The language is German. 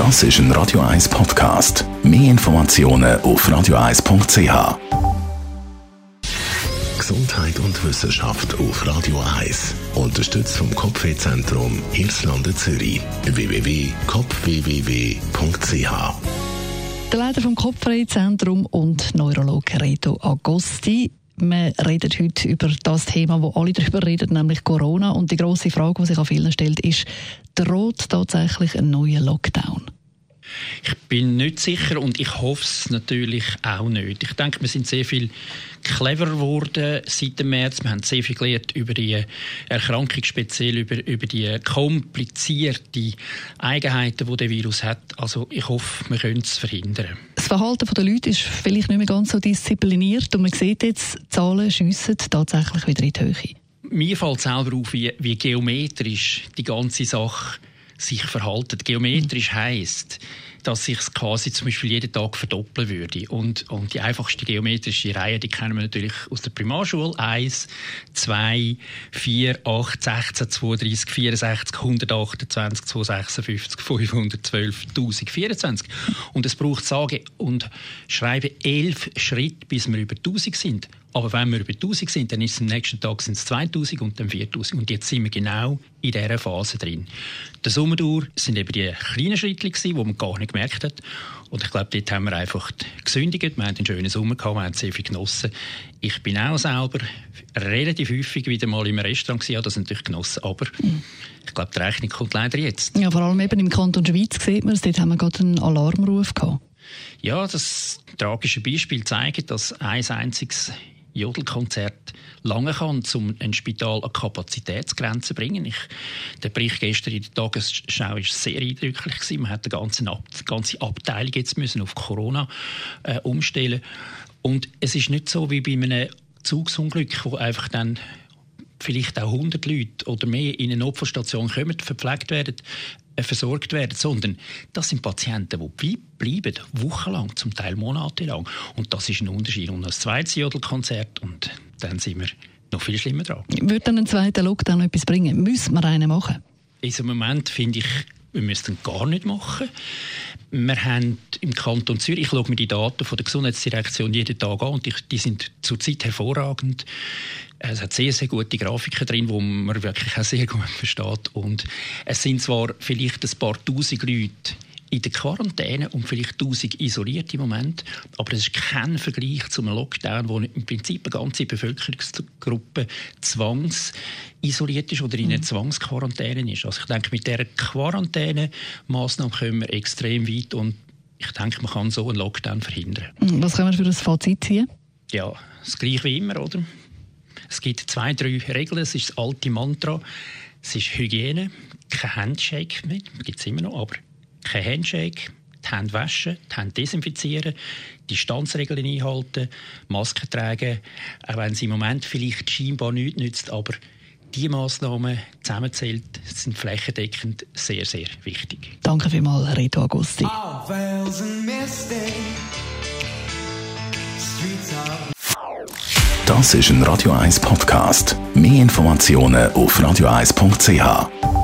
Das ist ein Radio 1 Podcast. Mehr Informationen auf radio1.ch. Gesundheit und Wissenschaft auf Radio 1. Unterstützt vom Kopfwehzentrum Irlande Zürich. www.kopfwww.ch der Leiter vom Kopfwehzentrum und Neurologe Reto Agosti wir reden heute über das Thema, wo alle darüber reden, nämlich Corona. Und die große Frage, die sich an vielen stellt, ist, droht tatsächlich ein neuer Lockdown? Ich bin nicht sicher und ich hoffe es natürlich auch nicht. Ich denke, wir sind sehr viel cleverer geworden seit dem März. Wir haben sehr viel gelernt über die Erkrankung, speziell über, über die komplizierten Eigenheiten, die der Virus hat. Also ich hoffe, wir können es verhindern. Das Verhalten der Leute ist vielleicht nicht mehr ganz so diszipliniert und man sieht jetzt, die Zahlen schiessen tatsächlich wieder in die Höhe. Mir fällt selber auf, wie, wie geometrisch die ganze Sache sich verhalten. Geometrisch heisst, dass sich quasi zum Beispiel jeden Tag verdoppeln würde. Und, und die einfachste geometrische Reihe, die kennen wir natürlich aus der Primarschule. 1, 2, 4, 8, 16, 32, 64, 128, 256, 512, 1024. Und es braucht sage und schreibe elf Schritte, bis wir über 1000 sind. Aber wenn wir über 1000 sind, dann ist es am nächsten Tag sind es 2000 und dann 4000. Und jetzt sind wir genau in dieser Phase drin. Der Sommerdur sind eben die kleinen Schritte, die man gar nicht gemerkt hat. Und ich glaube, dort haben wir einfach gesündigt. Wir haben einen schönen Sommer gehabt, wir haben sehr viel genossen. Ich bin auch selber relativ häufig wieder mal im Restaurant gewesen, das natürlich genossen. Aber ich glaube, die Rechnung kommt leider jetzt. Ja, vor allem eben im Kanton Schweiz sieht man es, dort haben wir gerade einen Alarmruf gehabt. Ja, das tragische Beispiel zeigt, dass ein einziges Jodelkonzert lange kann, um ein Spital an Kapazitätsgrenzen zu bringen. Ich, der Bericht gestern in der Tagesschau war sehr eindrücklich. Gewesen. Man hat die ganze, die ganze Abteilung jetzt müssen auf Corona äh, umstellen Und es ist nicht so wie bei einem Zugsunglück, wo einfach dann vielleicht auch 100 Leute oder mehr in eine Notfallstation kommen, verpflegt werden, äh, versorgt werden, sondern das sind Patienten, die bleiben, wochenlang, zum Teil monatelang. Und das ist ein Unterschied. Und das zweite Jodelkonzert und dann sind wir noch viel schlimmer dran. Würde dann ein zweiter Lockdown etwas bringen? Müssen wir einen machen? In diesem Moment finde ich, wir müssten gar nicht machen. Wir haben im Kanton Zürich, ich schaue mir die Daten von der Gesundheitsdirektion jeden Tag an und die, die sind zurzeit hervorragend. Es hat sehr, sehr gute Grafiken drin, wo man wirklich auch sehr gut versteht. Und es sind zwar vielleicht ein paar tausend Leute in der Quarantäne und vielleicht 1000 isoliert im Moment. Aber es ist kein Vergleich zum Lockdown, wo im Prinzip eine ganze Bevölkerungsgruppe zwangsisoliert ist oder in einer mhm. Zwangsquarantäne ist. Also ich denke, mit dieser Quarantänemaßnahme kommen wir extrem weit und ich denke, man kann so einen Lockdown verhindern. Mhm. Was können wir für ein Fazit ziehen? Ja, das gleiche wie immer, oder? Es gibt zwei, drei Regeln. Es ist das alte Mantra. Es ist Hygiene, kein Handshake mehr, gibt es immer noch, aber kein Handshake, die Hände waschen, die Hände desinfizieren, Distanzregeln einhalten, Masken tragen, auch wenn es im Moment vielleicht scheinbar nichts nützt, aber die Massnahmen zusammenzählt sind flächendeckend sehr, sehr wichtig. Danke vielmals, Reto Agusti. Das ist ein Radio 1 Podcast. Mehr Informationen auf radio1.ch.